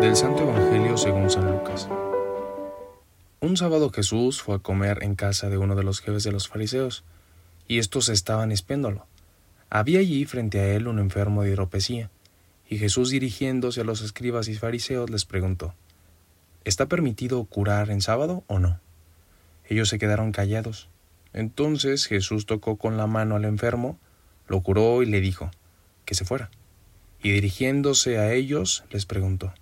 Del Santo Evangelio según San Lucas. Un sábado Jesús fue a comer en casa de uno de los jefes de los fariseos, y estos estaban espiéndolo. Había allí frente a él un enfermo de hidropesía, y Jesús dirigiéndose a los escribas y fariseos les preguntó, ¿Está permitido curar en sábado o no? Ellos se quedaron callados. Entonces Jesús tocó con la mano al enfermo, lo curó y le dijo, que se fuera. Y dirigiéndose a ellos, les preguntó,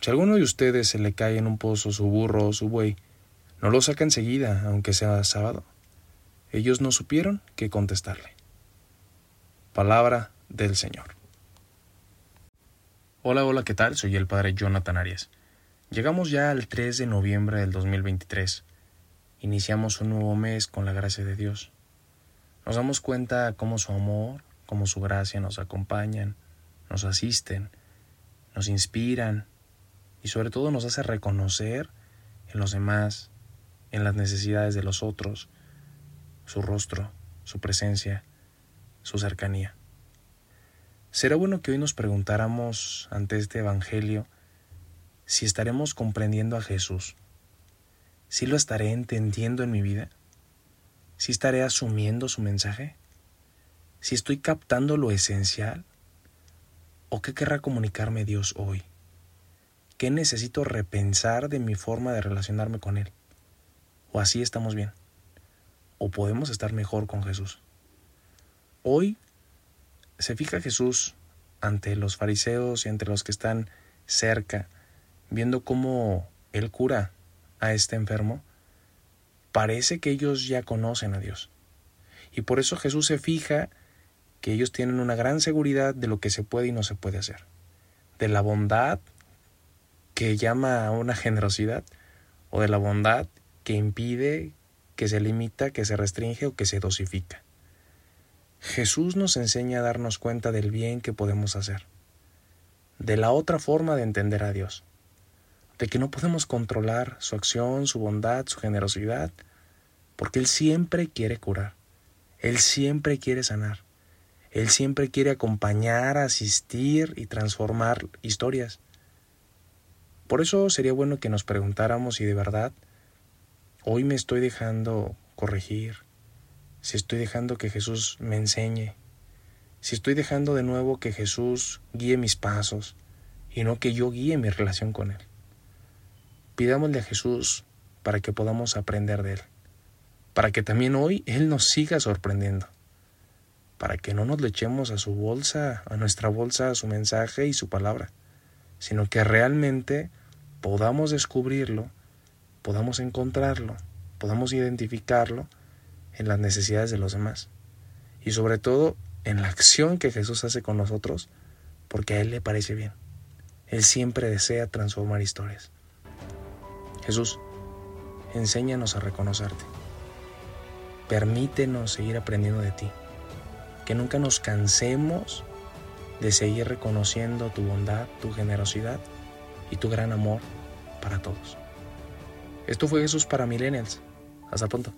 Si a alguno de ustedes se le cae en un pozo su burro o su buey, ¿no lo saca enseguida, aunque sea sábado? Ellos no supieron qué contestarle. Palabra del Señor. Hola, hola, ¿qué tal? Soy el Padre Jonathan Arias. Llegamos ya al 3 de noviembre del 2023. Iniciamos un nuevo mes con la gracia de Dios. Nos damos cuenta cómo su amor, cómo su gracia nos acompañan, nos asisten, nos inspiran y sobre todo nos hace reconocer en los demás, en las necesidades de los otros, su rostro, su presencia, su cercanía. Será bueno que hoy nos preguntáramos ante este Evangelio si estaremos comprendiendo a Jesús, si lo estaré entendiendo en mi vida, si estaré asumiendo su mensaje, si estoy captando lo esencial o qué querrá comunicarme Dios hoy, qué necesito repensar de mi forma de relacionarme con Él, o así estamos bien o podemos estar mejor con Jesús. Hoy se fija Jesús ante los fariseos y ante los que están cerca, viendo cómo Él cura a este enfermo, parece que ellos ya conocen a Dios. Y por eso Jesús se fija que ellos tienen una gran seguridad de lo que se puede y no se puede hacer, de la bondad que llama a una generosidad o de la bondad que impide que se limita, que se restringe o que se dosifica. Jesús nos enseña a darnos cuenta del bien que podemos hacer, de la otra forma de entender a Dios, de que no podemos controlar su acción, su bondad, su generosidad, porque Él siempre quiere curar, Él siempre quiere sanar, Él siempre quiere acompañar, asistir y transformar historias. Por eso sería bueno que nos preguntáramos si de verdad Hoy me estoy dejando corregir, si estoy dejando que Jesús me enseñe, si estoy dejando de nuevo que Jesús guíe mis pasos y no que yo guíe mi relación con Él. Pidámosle a Jesús para que podamos aprender de Él, para que también hoy Él nos siga sorprendiendo, para que no nos le echemos a su bolsa, a nuestra bolsa, su mensaje y su palabra, sino que realmente podamos descubrirlo podamos encontrarlo, podamos identificarlo en las necesidades de los demás y sobre todo en la acción que Jesús hace con nosotros porque a Él le parece bien. Él siempre desea transformar historias. Jesús, enséñanos a reconocerte. Permítenos seguir aprendiendo de ti. Que nunca nos cansemos de seguir reconociendo tu bondad, tu generosidad y tu gran amor para todos. Esto fue Jesús para Millennials. Hasta pronto.